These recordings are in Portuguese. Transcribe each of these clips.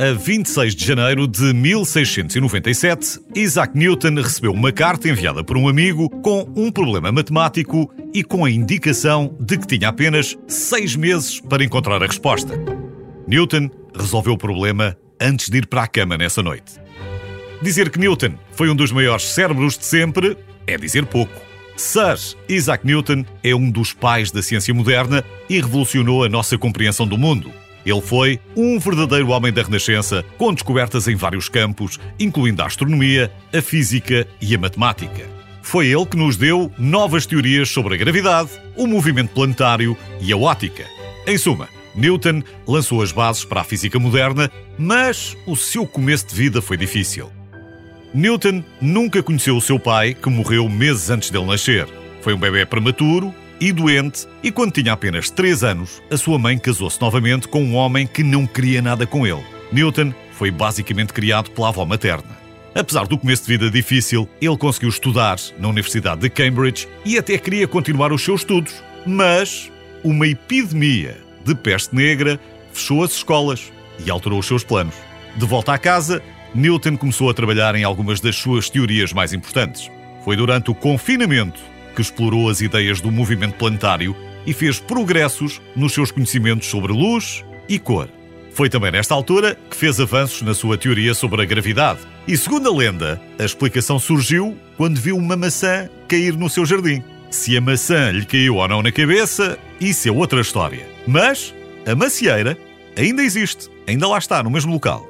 A 26 de janeiro de 1697, Isaac Newton recebeu uma carta enviada por um amigo com um problema matemático e com a indicação de que tinha apenas seis meses para encontrar a resposta. Newton resolveu o problema antes de ir para a cama nessa noite. Dizer que Newton foi um dos maiores cérebros de sempre é dizer pouco. Sir Isaac Newton é um dos pais da ciência moderna e revolucionou a nossa compreensão do mundo. Ele foi um verdadeiro homem da Renascença, com descobertas em vários campos, incluindo a astronomia, a física e a matemática. Foi ele que nos deu novas teorias sobre a gravidade, o movimento planetário e a ótica. Em suma, Newton lançou as bases para a física moderna, mas o seu começo de vida foi difícil. Newton nunca conheceu o seu pai, que morreu meses antes dele nascer. Foi um bebê prematuro e doente, e quando tinha apenas 3 anos, a sua mãe casou-se novamente com um homem que não queria nada com ele. Newton foi basicamente criado pela avó materna. Apesar do começo de vida difícil, ele conseguiu estudar na Universidade de Cambridge e até queria continuar os seus estudos. Mas uma epidemia de peste negra fechou as escolas e alterou os seus planos. De volta à casa, Newton começou a trabalhar em algumas das suas teorias mais importantes. Foi durante o confinamento que explorou as ideias do movimento planetário e fez progressos nos seus conhecimentos sobre luz e cor. Foi também nesta altura que fez avanços na sua teoria sobre a gravidade. E segundo a lenda, a explicação surgiu quando viu uma maçã cair no seu jardim. Se a maçã lhe caiu ou não na cabeça, isso é outra história. Mas a macieira ainda existe, ainda lá está, no mesmo local.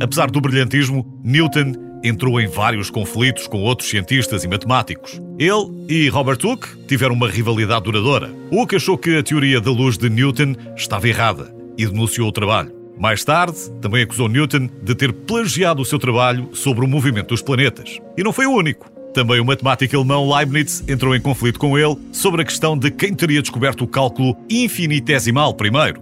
Apesar do brilhantismo, Newton entrou em vários conflitos com outros cientistas e matemáticos. Ele e Robert Hooke tiveram uma rivalidade duradoura. Hooke achou que a teoria da luz de Newton estava errada e denunciou o trabalho. Mais tarde, também acusou Newton de ter plagiado o seu trabalho sobre o movimento dos planetas. E não foi o único. Também o matemático alemão Leibniz entrou em conflito com ele sobre a questão de quem teria descoberto o cálculo infinitesimal primeiro.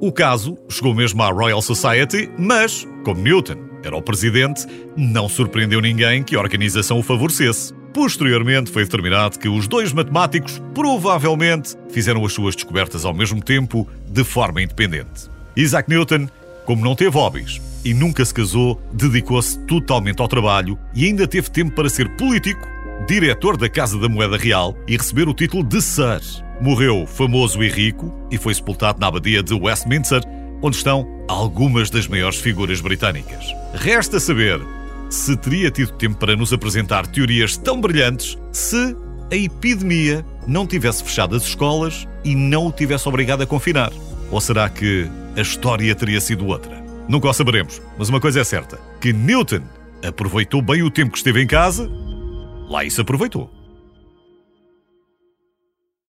O caso chegou mesmo à Royal Society, mas, como Newton era o presidente, não surpreendeu ninguém que a organização o favorecesse. Posteriormente, foi determinado que os dois matemáticos provavelmente fizeram as suas descobertas ao mesmo tempo, de forma independente. Isaac Newton, como não teve hobbies e nunca se casou, dedicou-se totalmente ao trabalho e ainda teve tempo para ser político, diretor da Casa da Moeda Real e receber o título de Sir. Morreu famoso e rico e foi sepultado na abadia de Westminster, onde estão algumas das maiores figuras britânicas. Resta saber se teria tido tempo para nos apresentar teorias tão brilhantes se a epidemia não tivesse fechado as escolas e não o tivesse obrigado a confinar. Ou será que a história teria sido outra? Nunca o saberemos, mas uma coisa é certa: que Newton aproveitou bem o tempo que esteve em casa, lá isso aproveitou.